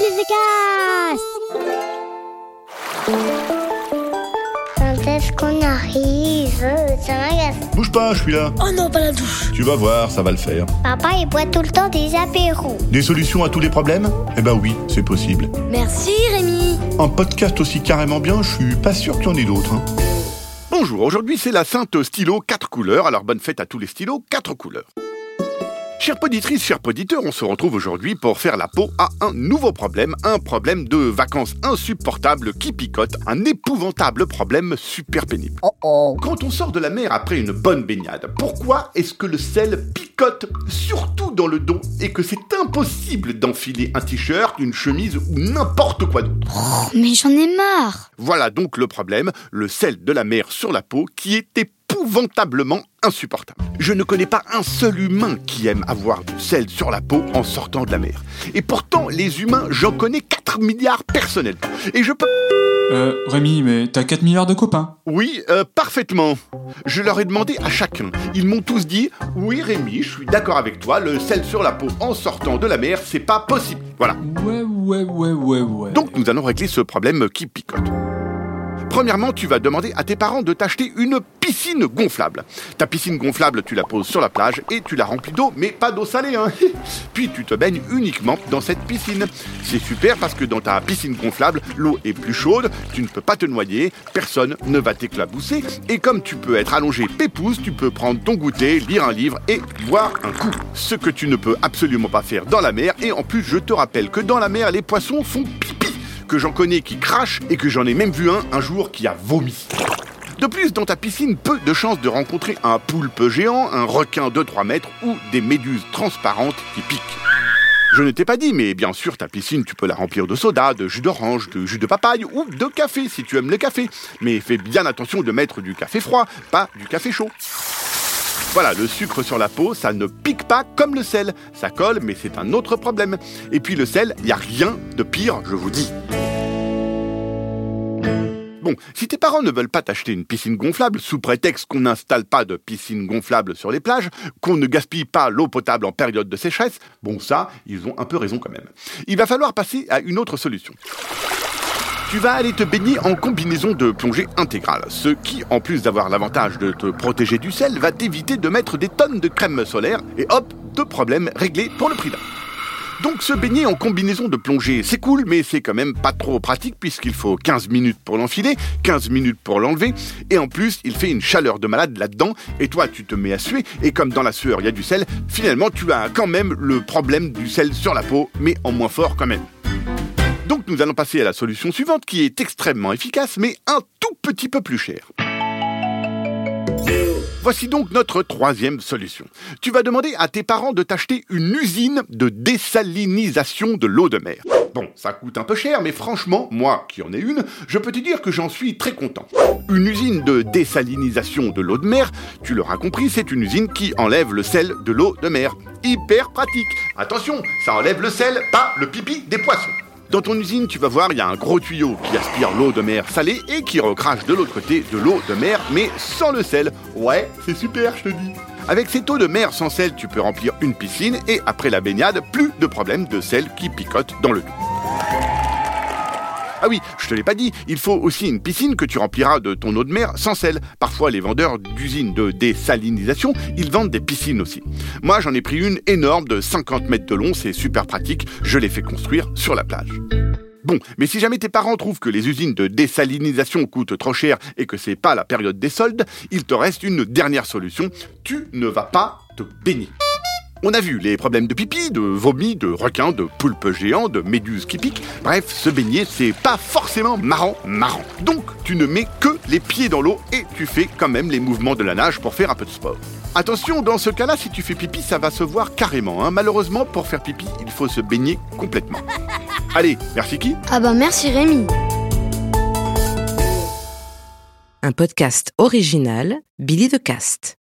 The Quand est-ce qu'on arrive Ça m'agace. Bouge pas, je suis là. Oh non, pas la douche. Tu vas voir, ça va le faire. Papa, il boit tout le temps des apéros. Des solutions à tous les problèmes? Eh ben oui, c'est possible. Merci Rémi. Un podcast aussi carrément bien, je suis pas sûr qu'il y en ait d'autres. hein. Bonjour, aujourd'hui c'est la Sainte Stylo 4 couleurs, alors bonne fête à tous les stylos 4 couleurs. Chères poditrices, chers poditeurs, on se retrouve aujourd'hui pour faire la peau à un nouveau problème, un problème de vacances insupportables qui picote, un épouvantable problème super pénible. Quand on sort de la mer après une bonne baignade, pourquoi est-ce que le sel picote surtout dans le dos et que c'est impossible d'enfiler un t-shirt, une chemise ou n'importe quoi d'autre? Mais j'en ai marre. voilà donc le problème, le sel de la mer sur la peau qui est épouvantablement insupportable. Je ne connais pas un seul humain qui aime avoir du sel sur la peau en sortant de la mer. Et pourtant, les humains, j'en connais 4 milliards personnellement. Et je peux... Euh, Rémi, mais t'as 4 milliards de copains. Oui, euh, parfaitement. Je leur ai demandé à chacun. Ils m'ont tous dit Oui, Rémi, je suis d'accord avec toi, le sel sur la peau en sortant de la mer, c'est pas possible. Voilà. Ouais, ouais, ouais, ouais, ouais. Donc nous allons régler ce problème qui picote. Premièrement, tu vas demander à tes parents de t'acheter une piscine gonflable. Ta piscine gonflable, tu la poses sur la plage et tu la remplis d'eau, mais pas d'eau salée. Hein. Puis tu te baignes uniquement dans cette piscine. C'est super parce que dans ta piscine gonflable, l'eau est plus chaude, tu ne peux pas te noyer, personne ne va t'éclabousser. Et comme tu peux être allongé pépouze, tu peux prendre ton goûter, lire un livre et boire un coup. Ce que tu ne peux absolument pas faire dans la mer. Et en plus, je te rappelle que dans la mer, les poissons font pipi que j'en connais qui crachent et que j'en ai même vu un un jour qui a vomi. De plus, dans ta piscine, peu de chances de rencontrer un poulpe géant, un requin de 3 mètres ou des méduses transparentes qui piquent. Je ne t'ai pas dit, mais bien sûr, ta piscine, tu peux la remplir de soda, de jus d'orange, de jus de papaye ou de café si tu aimes le café. Mais fais bien attention de mettre du café froid, pas du café chaud. Voilà, le sucre sur la peau, ça ne pique pas comme le sel. Ça colle, mais c'est un autre problème. Et puis le sel, il n'y a rien de pire, je vous dis. Bon, si tes parents ne veulent pas t'acheter une piscine gonflable, sous prétexte qu'on n'installe pas de piscine gonflable sur les plages, qu'on ne gaspille pas l'eau potable en période de sécheresse, bon ça, ils ont un peu raison quand même. Il va falloir passer à une autre solution. Tu vas aller te baigner en combinaison de plongée intégrale, ce qui, en plus d'avoir l'avantage de te protéger du sel, va t'éviter de mettre des tonnes de crème solaire et hop, deux problèmes réglés pour le prix d'un. Donc se baigner en combinaison de plongée, c'est cool, mais c'est quand même pas trop pratique puisqu'il faut 15 minutes pour l'enfiler, 15 minutes pour l'enlever, et en plus il fait une chaleur de malade là-dedans, et toi tu te mets à suer, et comme dans la sueur il y a du sel, finalement tu as quand même le problème du sel sur la peau, mais en moins fort quand même. Donc nous allons passer à la solution suivante qui est extrêmement efficace, mais un tout petit peu plus cher. Voici donc notre troisième solution. Tu vas demander à tes parents de t'acheter une usine de désalinisation de l'eau de mer. Bon, ça coûte un peu cher, mais franchement, moi qui en ai une, je peux te dire que j'en suis très content. Une usine de désalinisation de l'eau de mer, tu l'auras compris, c'est une usine qui enlève le sel de l'eau de mer. Hyper pratique. Attention, ça enlève le sel, pas le pipi des poissons. Dans ton usine, tu vas voir, il y a un gros tuyau qui aspire l'eau de mer salée et qui recrache de l'autre côté de l'eau de mer, mais sans le sel. Ouais, c'est super, je te dis. Avec cette eau de mer sans sel, tu peux remplir une piscine et après la baignade, plus de problème de sel qui picote dans le dos. Ah oui, je te l'ai pas dit, il faut aussi une piscine que tu rempliras de ton eau de mer sans sel. Parfois, les vendeurs d'usines de désalinisation, ils vendent des piscines aussi. Moi, j'en ai pris une énorme de 50 mètres de long, c'est super pratique, je l'ai fait construire sur la plage. Bon, mais si jamais tes parents trouvent que les usines de désalinisation coûtent trop cher et que c'est pas la période des soldes, il te reste une dernière solution, tu ne vas pas te baigner. On a vu les problèmes de pipi, de vomi, de requins, de poulpes géants, de méduses qui piquent. Bref, se baigner, c'est pas forcément marrant, marrant. Donc, tu ne mets que les pieds dans l'eau et tu fais quand même les mouvements de la nage pour faire un peu de sport. Attention, dans ce cas-là, si tu fais pipi, ça va se voir carrément. hein. Malheureusement, pour faire pipi, il faut se baigner complètement. Allez, merci qui Ah bah merci Rémi. Un podcast original, Billy de Cast.